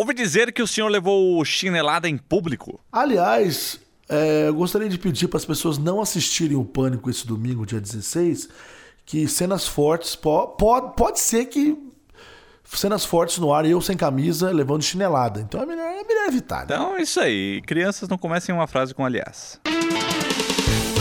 Ouvi dizer que o senhor levou chinelada em público. Aliás, é, eu gostaria de pedir para as pessoas não assistirem o Pânico esse domingo, dia 16, que cenas fortes, pode, pode, pode ser que cenas fortes no ar e eu sem camisa levando chinelada. Então é melhor, é melhor evitar. Né? Então é isso aí. Crianças não comecem uma frase com aliás.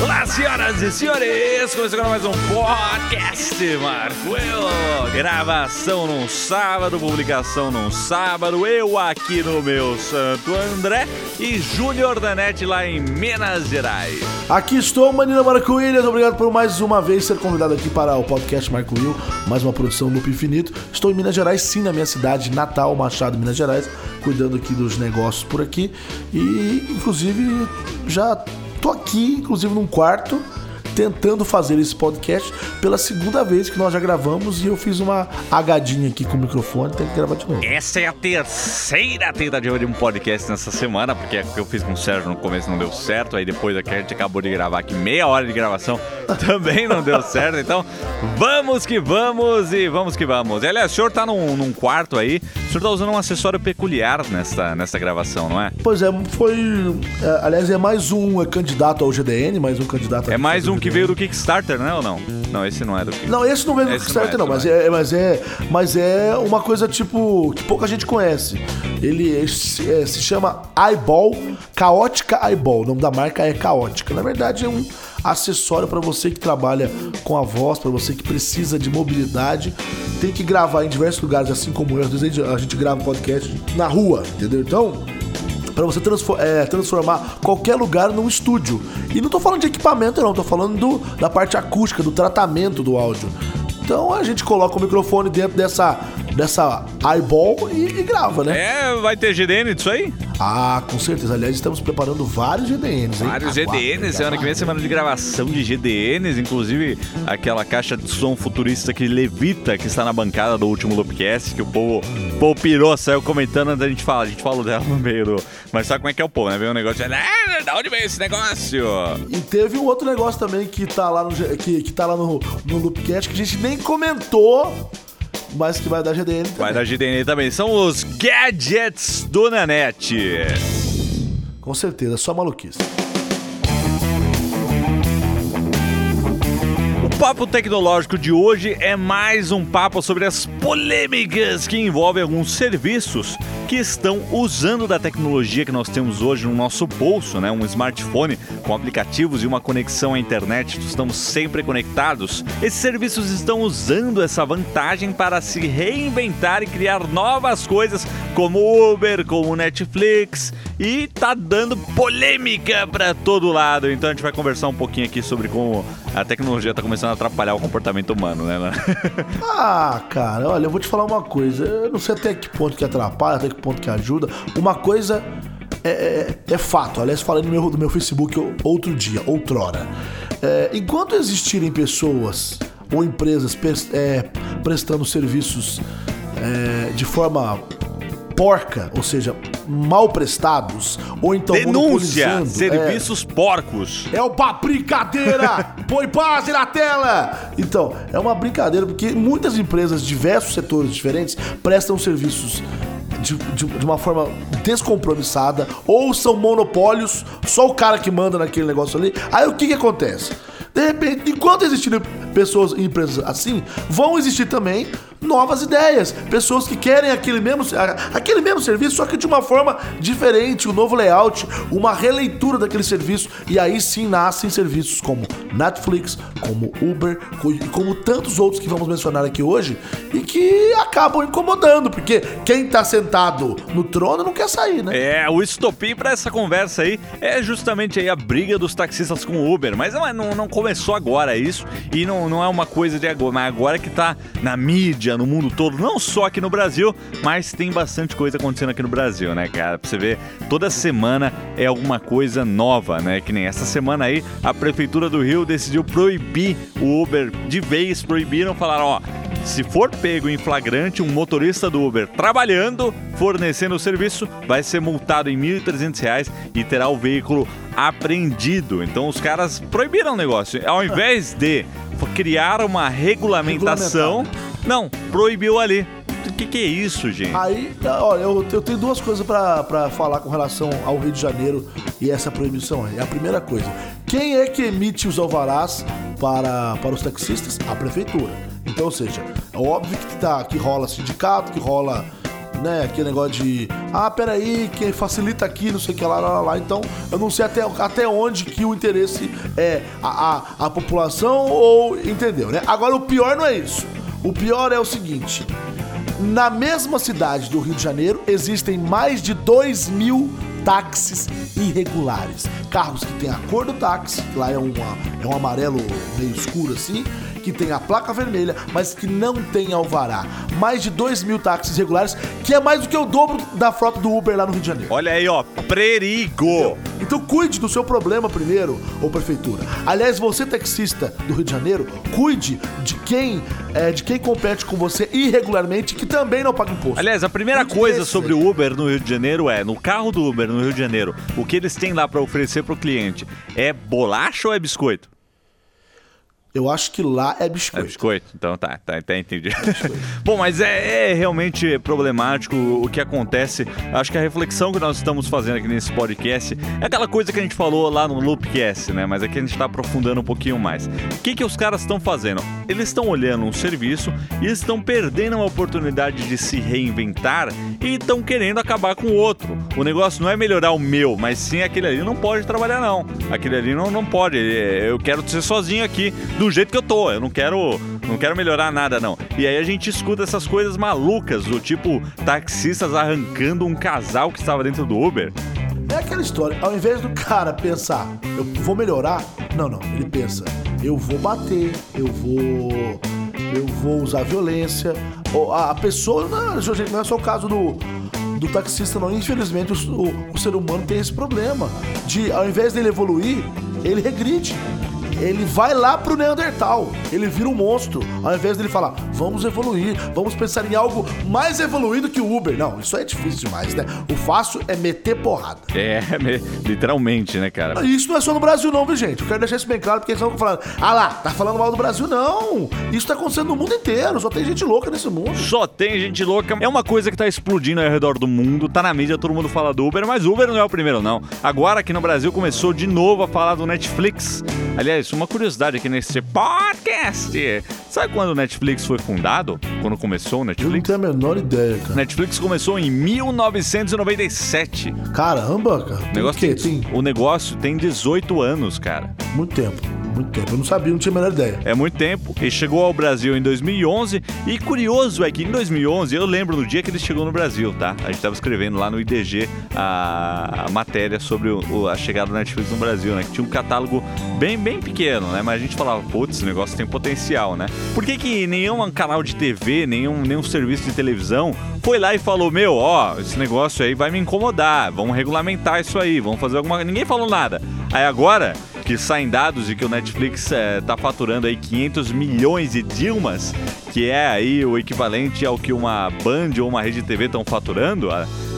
Olá, senhoras e senhores! Começando mais um podcast, Marco Eu. Gravação num sábado, publicação num sábado. Eu aqui no meu Santo André e Júnior Danete lá em Minas Gerais. Aqui estou, Manila Marco Williams. Obrigado por mais uma vez ser convidado aqui para o podcast Marco Will, mais uma produção Loop Infinito. Estou em Minas Gerais, sim, na minha cidade natal, Machado, Minas Gerais, cuidando aqui dos negócios por aqui. E, inclusive, já Tô aqui, inclusive, num quarto tentando fazer esse podcast pela segunda vez que nós já gravamos e eu fiz uma agadinha aqui com o microfone, tem que gravar de novo. Essa é a terceira tentativa de um podcast nessa semana, porque a que eu fiz com o Sérgio no começo não deu certo, aí depois a que a gente acabou de gravar aqui, meia hora de gravação, também não deu certo, então vamos que vamos e vamos que vamos. E, aliás, o senhor tá num, num quarto aí, o senhor tá usando um acessório peculiar nessa, nessa gravação, não é? Pois é, foi. É, aliás, é mais um candidato ao GDN, mais um candidato É mais um que veio do Kickstarter, né? Ou não? Não, esse não é do Kickstarter. Não, esse não veio do Kickstarter, não, é, não mas, é, mas, é, mas é uma coisa tipo que pouca gente conhece. Ele é, se chama Eyeball, Caótica Eyeball. O nome da marca é Caótica. Na verdade, é um acessório para você que trabalha com a voz, para você que precisa de mobilidade, tem que gravar em diversos lugares, assim como eu. Às vezes a gente grava podcast na rua, entendeu? Então, para você é, transformar qualquer lugar num estúdio. E não tô falando de equipamento, não, tô falando do, da parte acústica, do tratamento do áudio. Então a gente coloca o microfone dentro dessa dessa eyeball e, e, grava, né? É, vai ter GDN disso aí? Ah, com certeza. Aliás, estamos preparando vários GDNs. Hein? Vários GDNs. Semana que vem é semana de gravação de GDNs. Inclusive, aquela caixa de som futurista que levita, que está na bancada do último Loopcast, que o povo, o povo pirou, saiu comentando antes da gente falar. A gente falou dela no meio do... Mas sabe como é que é o povo, né? Vem um negócio de... Ah, da onde veio esse negócio? E teve um outro negócio também que tá lá no, que, que tá lá no, no Loopcast que a gente nem comentou mas que vai dar GDN também. Vai dar GDN também. São os gadgets do Nanete. Com certeza, só maluquice. papo tecnológico de hoje é mais um papo sobre as polêmicas que envolvem alguns serviços que estão usando da tecnologia que nós temos hoje no nosso bolso, né? Um smartphone com aplicativos e uma conexão à internet, estamos sempre conectados. Esses serviços estão usando essa vantagem para se reinventar e criar novas coisas, como Uber, como Netflix, e tá dando polêmica para todo lado. Então a gente vai conversar um pouquinho aqui sobre como a tecnologia tá começando a atrapalhar o comportamento humano, né? ah, cara, olha, eu vou te falar uma coisa. Eu não sei até que ponto que atrapalha, até que ponto que ajuda. Uma coisa é, é, é fato. Aliás, falei no meu, no meu Facebook outro dia, outrora. É, enquanto existirem pessoas ou empresas é, prestando serviços é, de forma porca, ou seja, mal prestados, ou então Denúncia! Serviços é, porcos. É uma brincadeira! Põe base na tela! Então, é uma brincadeira porque muitas empresas, diversos setores diferentes, prestam serviços de, de, de, uma forma descompromissada, ou são monopólios, só o cara que manda naquele negócio ali. Aí o que que acontece? De repente, enquanto existirem pessoas e empresas assim, vão existir também novas ideias, pessoas que querem aquele mesmo, aquele mesmo serviço, só que de uma forma diferente, um novo layout, uma releitura daquele serviço, e aí sim nascem serviços como Netflix, como Uber, como tantos outros que vamos mencionar aqui hoje, e que acabam incomodando, porque quem tá sentado no trono não quer sair, né? É, o estopim para essa conversa aí é justamente aí a briga dos taxistas com o Uber, mas não, não, começou agora isso, e não, não é uma coisa de agora, mas agora que tá na mídia, mídia no mundo todo, não só aqui no Brasil, mas tem bastante coisa acontecendo aqui no Brasil, né, cara? Pra você ver, toda semana é alguma coisa nova, né? Que nem essa semana aí, a Prefeitura do Rio decidiu proibir o Uber de vez, proibiram, falaram, ó, se for pego em flagrante um motorista do Uber trabalhando, fornecendo o serviço, vai ser multado em R$ 1.300 e terá o veículo apreendido. Então os caras proibiram o negócio. Ao invés de criar uma regulamentação, não, proibiu ali. que, que é isso, gente? Aí, olha, eu, eu tenho duas coisas pra falar com relação ao Rio de Janeiro e essa proibição aí. A primeira coisa, quem é que emite os alvarás para, para os taxistas? A prefeitura. Então, ou seja, é óbvio que, tá, que rola sindicato, que rola né, aquele negócio de ah, peraí, que facilita aqui, não sei o que lá, lá, lá, lá. Então, eu não sei até, até onde que o interesse é a, a, a população ou entendeu, né? Agora, o pior não é isso. O pior é o seguinte: na mesma cidade do Rio de Janeiro existem mais de 2 mil táxis irregulares. Carros que têm a cor do táxi, lá é, uma, é um amarelo meio escuro assim, que tem a placa vermelha, mas que não tem alvará. Mais de 2 mil táxis regulares, que é mais do que o dobro da frota do Uber lá no Rio de Janeiro. Olha aí, ó, perigo! Então cuide do seu problema primeiro, ô prefeitura. Aliás, você taxista do Rio de Janeiro, cuide de quem é, de quem compete com você irregularmente que também não paga imposto. Aliás, a primeira cuide coisa desse. sobre o Uber no Rio de Janeiro é, no carro do Uber no Rio de Janeiro, o que eles têm lá para oferecer pro cliente é bolacha ou é biscoito? Eu acho que lá é biscoito. É biscoito, então tá, tá, tá entendi. Bom, mas é, é, realmente problemático o que acontece. Acho que a reflexão que nós estamos fazendo aqui nesse podcast é aquela coisa que a gente falou lá no Loopcast, né? Mas aqui a gente está aprofundando um pouquinho mais. O que, que os caras estão fazendo? Eles estão olhando um serviço e estão perdendo a oportunidade de se reinventar e estão querendo acabar com o outro. O negócio não é melhorar o meu, mas sim aquele ali não pode trabalhar, não. Aquele ali não, não pode. Eu quero ser sozinho aqui do jeito que eu tô. Eu não quero, não quero melhorar nada, não. E aí a gente escuta essas coisas malucas, do tipo taxistas arrancando um casal que estava dentro do Uber. É aquela história, ao invés do cara pensar, eu vou melhorar, não, não, ele pensa, eu vou bater, eu vou. Eu vou usar violência. A pessoa. Não, gente, não é só o caso do, do taxista, não. Infelizmente, o, o, o ser humano tem esse problema. De, ao invés dele evoluir, ele regride ele vai lá pro Neandertal. Ele vira um monstro. Ao invés dele falar, vamos evoluir, vamos pensar em algo mais evoluído que o Uber. Não, isso é difícil demais, né? O fácil é meter porrada. É, literalmente, né, cara? Isso não é só no Brasil, não, viu, gente? Eu quero deixar isso bem claro, porque eles estão falando, ah lá, tá falando mal do Brasil, não. Isso tá acontecendo no mundo inteiro. Só tem gente louca nesse mundo. Só tem gente louca. É uma coisa que tá explodindo ao redor do mundo. Tá na mídia, todo mundo fala do Uber, mas Uber não é o primeiro, não. Agora aqui no Brasil começou de novo a falar do Netflix. Aliás, uma curiosidade aqui nesse podcast. Sabe quando o Netflix foi fundado? Quando começou o Netflix? Eu não tenho a menor ideia, cara. Netflix começou em 1997. Caramba, cara. O negócio, tem, tem... o negócio tem 18 anos, cara. Muito tempo muito tempo. Eu não sabia, não tinha a menor ideia. É muito tempo. Ele chegou ao Brasil em 2011 e curioso é que em 2011, eu lembro do dia que ele chegou no Brasil, tá? A gente estava escrevendo lá no IDG a, a matéria sobre o, a chegada do Netflix no Brasil, né? Que tinha um catálogo bem, bem pequeno, né? Mas a gente falava, putz, esse negócio tem potencial, né? Por que, que nenhum canal de TV, nenhum, nenhum serviço de televisão foi lá e falou: Meu, ó, esse negócio aí vai me incomodar, vamos regulamentar isso aí, vamos fazer alguma. Ninguém falou nada. Aí agora que saem dados de que o Netflix está é, faturando aí 500 milhões de Dilmas, que é aí o equivalente ao que uma Band ou uma Rede TV estão faturando,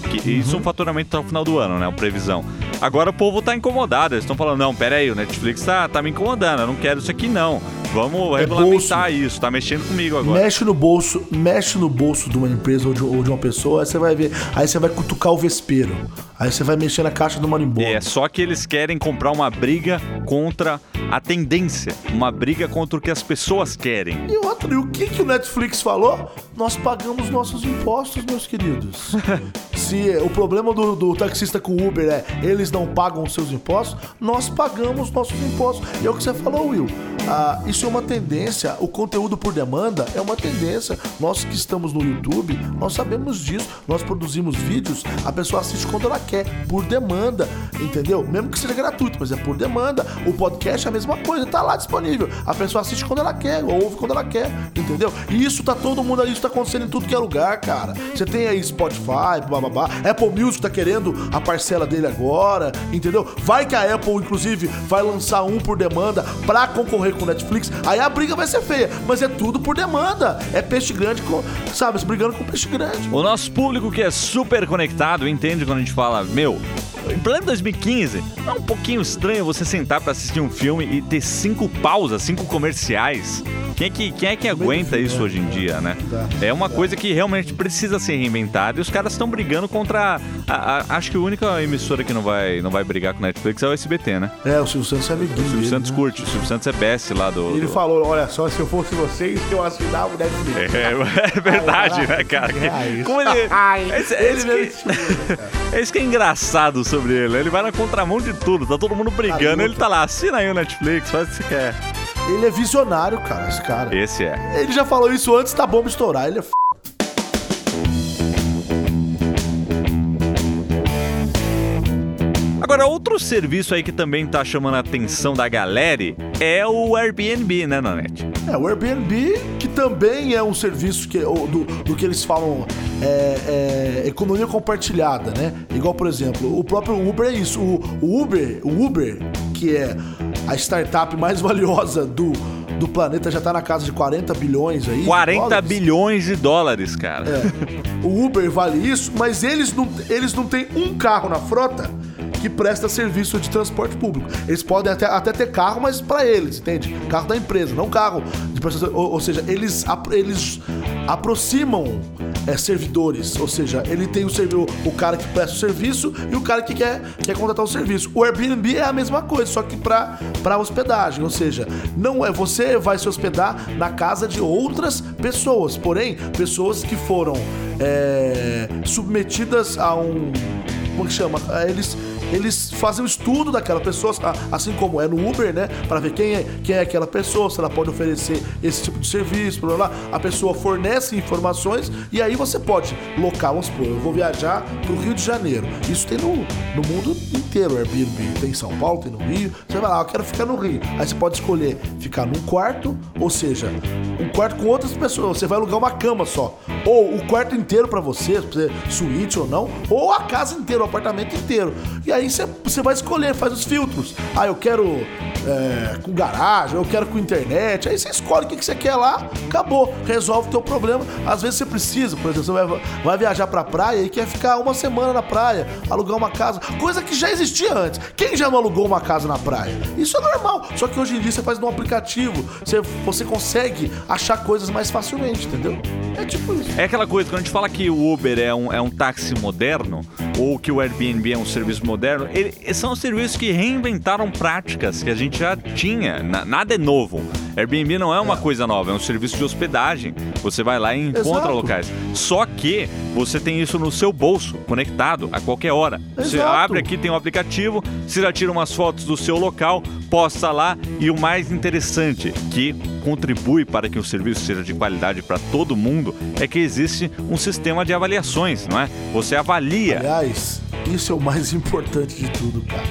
que uhum. isso é um faturamento até o final do ano, né? Uma previsão. Agora o povo tá incomodado, eles estão falando, não, pera aí, o Netflix tá, tá me incomodando, eu não quero isso aqui não. Vamos é regulamentar bolso. isso, tá mexendo comigo agora. Mexe no bolso, mexe no bolso de uma empresa ou de, ou de uma pessoa, aí você vai ver, aí você vai cutucar o vespeiro. Aí você vai mexer na caixa do marimbondo. É, só que eles querem comprar uma briga contra a tendência, uma briga contra o que as pessoas querem. E outro, e o que, que o Netflix falou? Nós pagamos nossos impostos, meus queridos. Se o problema do, do taxista com o Uber é eles não pagam os seus impostos, nós pagamos nossos impostos. E é o que você falou, Will. Ah, isso é uma tendência, o conteúdo por demanda é uma tendência. Nós que estamos no YouTube, nós sabemos disso. Nós produzimos vídeos, a pessoa assiste quando ela quer, por demanda, entendeu? Mesmo que seja gratuito, mas é por demanda. O podcast é a mesma coisa, tá lá disponível. A pessoa assiste quando ela quer, ou ouve quando ela quer, entendeu? E isso tá todo mundo aí, isso tá acontecendo em tudo que é lugar, cara. Você tem aí Spotify, blá. Apple Music tá querendo a parcela dele agora, entendeu? Vai que a Apple, inclusive, vai lançar um por demanda pra concorrer com o Netflix. Aí a briga vai ser feia, mas é tudo por demanda. É peixe grande com, sabe, brigando com peixe grande. O nosso público que é super conectado entende quando a gente fala, meu, em plano 2015, é um pouquinho estranho você sentar para assistir um filme e ter cinco pausas, cinco comerciais Quem é que, quem é que aguenta isso hoje em dia, né? É uma coisa que realmente precisa ser reinventada e os caras estão brigando contra. a- a- acho que a única emissora que não vai, não vai brigar com a Netflix é o SBT, né? É, o Silvio Santos é amiguinho O Silvio Santos né? curte, o Silvio Santos é best lá do. Ele do- falou, olha só, se eu fosse vocês, eu assinava o Netflix. É, é verdade, né, cara? Reais. Como ele. Ai, É isso- é mesmo que-. É isso que é engraçado sobre ele. Ele vai na contramão de tudo. Tá todo mundo brigando. Ele tá lá, assina aí o Netflix, faz o que você quer. Ele é visionário, cara, esse cara. Esse é. Ele já falou isso antes da bomba estourar. Ele é f... Agora, outro serviço aí que também tá chamando a atenção da galera é o Airbnb, né, Nanete? É, o Airbnb, também é um serviço que, do, do que eles falam é, é, economia compartilhada, né? Igual, por exemplo, o próprio Uber é isso. O, o Uber, o Uber, que é a startup mais valiosa do, do planeta, já tá na casa de 40 bilhões aí. de 40 dólares. bilhões de dólares, cara. É. O Uber vale isso, mas eles não, eles não têm um carro na frota que presta serviço de transporte público. Eles podem até, até ter carro, mas para eles, entende? Carro da empresa, não carro de prestação. Ou, ou seja, eles, eles aproximam é, servidores. Ou seja, ele tem o, servi- o, cara que presta o serviço e o cara que quer, quer contratar o serviço. O Airbnb é a mesma coisa, só que para hospedagem. Ou seja, não é você vai se hospedar na casa de outras pessoas, porém, pessoas que foram é, submetidas a um. Como que chama? Eles eles fazem o estudo daquela pessoa, assim como é no Uber, né? Pra ver quem é, quem é aquela pessoa, se ela pode oferecer esse tipo de serviço, blá, blá, blá. A pessoa fornece informações e aí você pode locar, vamos supor, eu vou viajar pro Rio de Janeiro. Isso tem no, no mundo inteiro, Airbnb. Tem em São Paulo, tem no Rio. Você vai lá, eu quero ficar no Rio. Aí você pode escolher ficar num quarto, ou seja, um quarto com outras pessoas. Você vai alugar uma cama só. Ou o quarto inteiro pra você suíte ou não, ou a casa inteira, o apartamento inteiro. E aí você, você vai escolher, faz os filtros. Ah, eu quero é, com garagem, eu quero com internet. Aí você escolhe o que, que você quer lá, acabou. Resolve o teu problema. Às vezes você precisa, por exemplo, você vai, vai viajar pra praia e quer ficar uma semana na praia, alugar uma casa, coisa que já existia antes. Quem já não alugou uma casa na praia? Isso é normal. Só que hoje em dia você faz num aplicativo, você, você consegue achar coisas mais facilmente, entendeu? É tipo isso. É aquela coisa, quando a gente fala que o Uber é um, é um táxi moderno, ou que o Airbnb é um serviço moderno, ele, são serviços que reinventaram práticas que a gente já tinha. Na- nada é novo. Airbnb não é uma coisa nova, é um serviço de hospedagem. Você vai lá e encontra Exato. locais. Só que você tem isso no seu bolso, conectado a qualquer hora. Você Exato. abre aqui, tem um aplicativo, você já tira umas fotos do seu local, posta lá e o mais interessante, que contribui para que o serviço seja de qualidade para todo mundo, é que existe um sistema de avaliações, não é? Você avalia. Aliás, isso é o mais importante de tudo, cara.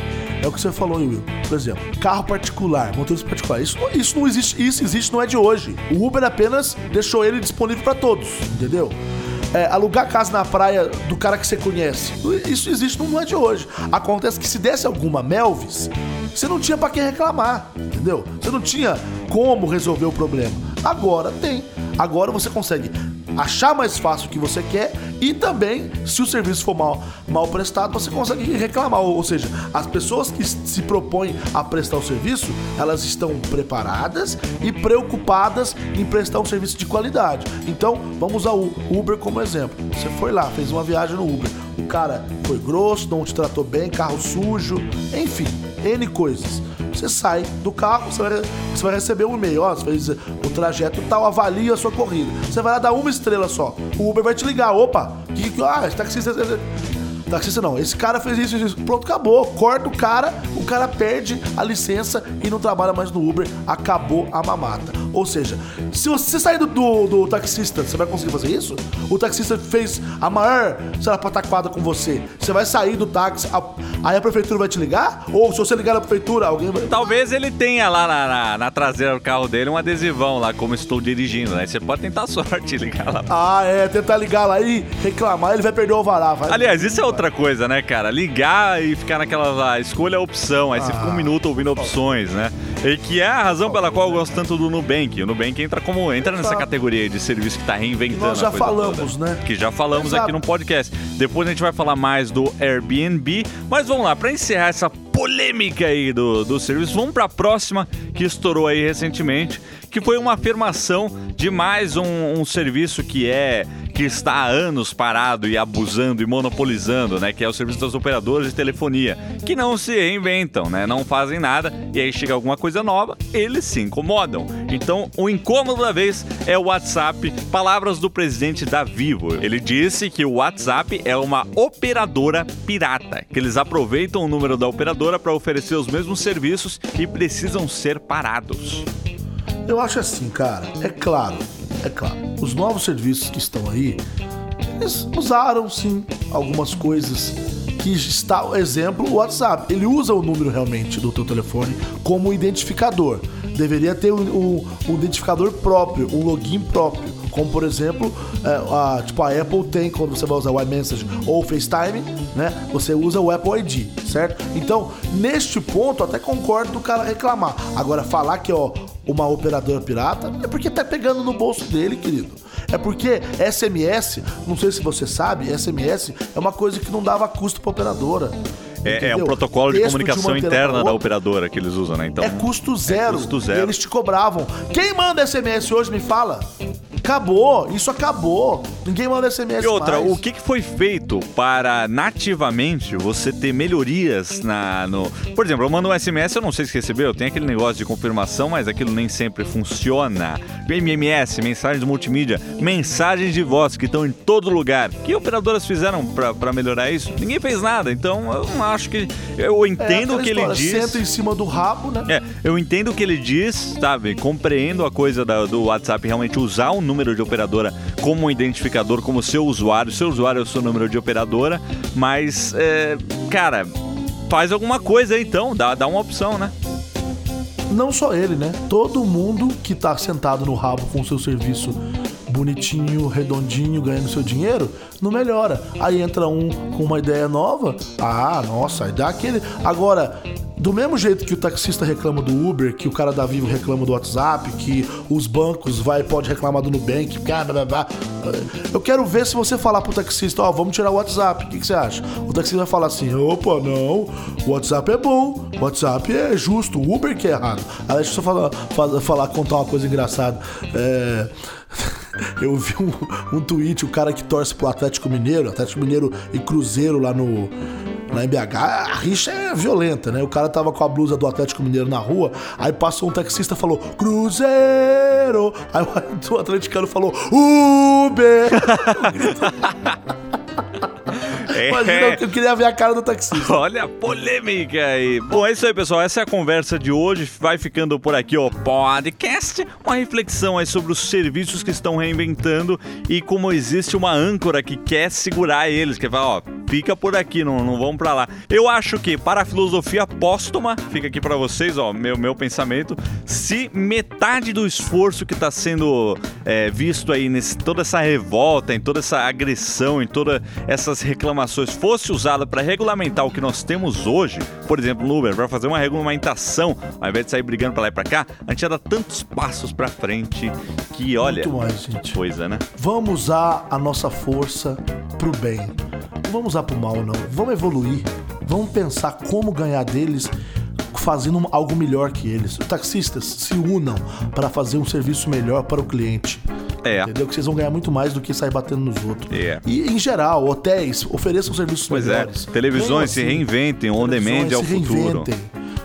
É o que você falou, Will. Por exemplo, carro particular, motorista particular. Isso, isso não existe, isso existe não é de hoje. O Uber apenas deixou ele disponível pra todos, entendeu? É, alugar casa na praia do cara que você conhece. Isso existe, não é de hoje. Acontece que se desse alguma Melvis, você não tinha pra quem reclamar, entendeu? Você não tinha como resolver o problema. Agora tem. Agora você consegue achar mais fácil o que você quer e também, se o serviço for mal, mal prestado, você consegue reclamar. Ou, seja, as pessoas que se propõem a prestar o serviço, elas estão preparadas e preocupadas em prestar um serviço de qualidade. Então, vamos usar o Uber como exemplo. Você foi lá, fez uma viagem no Uber. O cara foi grosso, não te tratou bem, carro sujo, enfim, N coisas. Você sai do carro, você vai, você vai receber um e-mail. Ó, você fez o trajeto tal, avalia a sua corrida. Você vai lá dar uma estrela só. O Uber vai te ligar. Opa, que, que, ah, esse taxista. Taxista não, esse cara fez isso, isso. Pronto, acabou. Corta o cara, o cara perde a licença e não trabalha mais no Uber. Acabou a mamata. Ou seja, se você sair do, do, do taxista, você vai conseguir fazer isso? O taxista fez a maior, sei lá, pataquada com você. Você vai sair do táxi, a- aí a prefeitura vai te ligar? Ou se você ligar na prefeitura, alguém vai. Talvez ele tenha lá na, na- na traseira do carro dele um adesivão lá, como estou dirigindo, né? Você pode tentar a sorte ligar lá. Ah, é, tentar ligar lá e reclamar, ele vai perder o alvará. Vai. Aliás, isso é outra coisa, né, cara? Ligar e ficar naquela lá, escolha a opção, aí você fica um Ah, minuto ouvindo opções, né? E que é a razão pela qual eu gosto tanto do Nubank. O Nubank entra como entra nessa categoria de serviço que tá reinventando. Nós já falamos, toda. né? Que já falamos Exato. aqui no podcast. Depois a gente vai falar mais do Airbnb, mas vamos lá, para encerrar essa polêmica aí do, do serviço. Vamos para a próxima que estourou aí recentemente, que foi uma afirmação de mais um, um serviço que é que está há anos parado e abusando e monopolizando, né? Que é o serviço das operadoras de telefonia, que não se reinventam, né? Não fazem nada e aí chega alguma coisa nova, eles se incomodam. Então, o incômodo da vez é o WhatsApp. Palavras do presidente da Vivo. Ele disse que o WhatsApp é uma operadora pirata, que eles aproveitam o número da operadora para oferecer os mesmos serviços e precisam ser parados. Eu acho assim, cara, é claro é claro, os novos serviços que estão aí, eles usaram sim algumas coisas que está, exemplo, o WhatsApp. Ele usa o número realmente do teu telefone como identificador. Deveria ter um, um, um identificador próprio, um login próprio. Como por exemplo, é, a, tipo a Apple tem quando você vai usar o iMessage ou o FaceTime, né? Você usa o Apple ID, certo? Então, neste ponto, até concordo do cara reclamar. Agora, falar que ó, uma operadora pirata, é porque tá pegando no bolso dele, querido. É porque SMS, não sei se você sabe, SMS é uma coisa que não dava custo para operadora. É, é, um protocolo de comunicação de interna da operadora que eles usam, né? Então, é custo zero. É custo zero. eles te cobravam. Quem manda SMS hoje me fala? Acabou, isso acabou. Ninguém manda SMS E outra, mais. o que, foi feito para nativamente você ter melhorias na no, por exemplo, eu mando um SMS, eu não sei se recebeu, tem aquele negócio de confirmação, mas aquilo nem sempre funciona. MMS, mensagens multimídia, mensagens de voz que estão em todo lugar. O que operadoras fizeram para melhorar isso? Ninguém fez nada. Então, eu não acho que eu entendo é, o que ele diz. Senta em cima do rabo, né? É, eu entendo o que ele diz, sabe? Compreendo a coisa da, do WhatsApp realmente usar um número de operadora como um identificador, como seu usuário. Seu usuário é o seu número de operadora, mas, é, cara, faz alguma coisa então, dá, dá uma opção, né? Não só ele, né? Todo mundo que tá sentado no rabo com o seu serviço bonitinho, redondinho, ganhando seu dinheiro, não melhora. Aí entra um com uma ideia nova, ah, nossa, aí dá aquele. Agora, do mesmo jeito que o taxista reclama do Uber, que o cara da Vivo reclama do WhatsApp, que os bancos vai pode reclamar do Nubank, blá, blá, blá, eu quero ver se você falar pro taxista, ó, oh, vamos tirar o WhatsApp, o que, que, você acha? O taxista vai falar assim, opa, não, o WhatsApp é bom, o WhatsApp é justo, o Uber que é errado. Aí deixa eu só falar, falar, contar uma coisa engraçada. É... Eu vi um, um tweet, o cara que torce pro Atlético Mineiro, Atlético Mineiro e Cruzeiro lá no na MBH, a rixa é violenta, né? O cara tava com a blusa do Atlético Mineiro na rua, aí passou um taxista e falou, Cruzeiro! Aí o atleticano falou, Uber! É. Imagina, eu queria ver a cara do taxista. Olha a polêmica aí. Bom, é isso aí, pessoal. Essa é a conversa de hoje. Vai ficando por aqui o podcast. Uma reflexão aí sobre os serviços que estão reinventando e como existe uma âncora que quer segurar eles, que vai, ó, fica por aqui, não, não vamos para lá. Eu acho que para a filosofia póstuma, fica aqui para vocês, ó, meu, meu pensamento, se metade do esforço que está sendo é, visto aí nesse toda essa revolta, em toda essa agressão, em todas essas reclamações fosse usada para regulamentar o que nós temos hoje, por exemplo, no Uber, para fazer uma regulamentação, ao invés de sair brigando para lá e para cá, a gente ia dar tantos passos para frente que, olha, Muito mais, gente. coisa, né? Vamos usar a nossa força pro bem. Não vamos usar pro mal, não. Vamos evoluir. Vamos pensar como ganhar deles fazendo algo melhor que eles. Taxistas, se unam para fazer um serviço melhor para o cliente. É. Entendeu? Que vocês vão ganhar muito mais do que sair batendo nos outros. É. E, em geral, hotéis ofereçam serviços pois melhores. Pois é. Televisões se assim, reinventem, on demand é o futuro.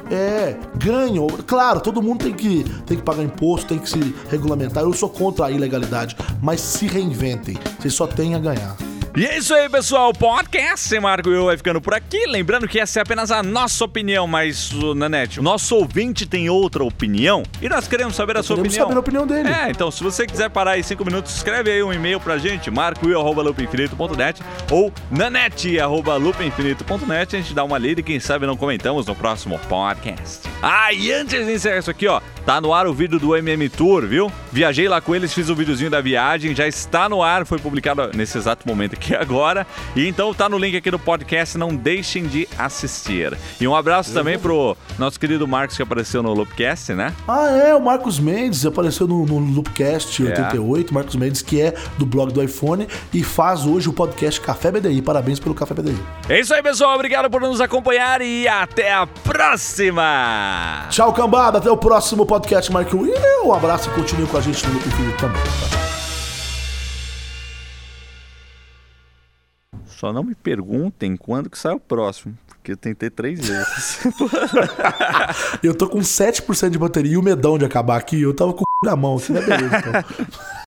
É, ganham. Claro, todo mundo tem que, tem que pagar imposto, tem que se regulamentar. Eu sou contra a ilegalidade, mas se reinventem. Vocês só têm a ganhar. E é isso aí, pessoal. O podcast Marco eu vai ficando por aqui. Lembrando que essa é apenas a nossa opinião, mas, Nanete, o nosso ouvinte tem outra opinião e nós queremos saber a sua queremos opinião. saber a opinião dele. É, então se você quiser parar aí cinco minutos, escreve aí um e-mail pra gente, marcoil.loopinfinito.net ou nanete.loopinfinito.net. A gente dá uma lida e quem sabe não comentamos no próximo podcast. Ah, e antes de encerrar isso aqui, ó, tá no ar o vídeo do MM Tour, viu? Viajei lá com eles, fiz o um videozinho da viagem, já está no ar, foi publicado nesse exato momento aqui agora. E então tá no link aqui do podcast, não deixem de assistir. E um abraço Eu também pro nosso querido Marcos que apareceu no Loopcast, né? Ah, é, o Marcos Mendes apareceu no, no Loopcast 88, é. Marcos Mendes, que é do blog do iPhone e faz hoje o podcast Café BDI. Parabéns pelo Café BDI. É isso aí, pessoal. Obrigado por nos acompanhar e até a próxima. Tchau, cambada. Até o próximo podcast, Marco. Um abraço e continue com a gente no Loop Infinito também. Só não me perguntem quando que sai o próximo. Porque eu tentei três vezes. eu tô com 7% de bateria e o medão de acabar aqui. Eu tava com o na mão, assim, né? Beleza, então.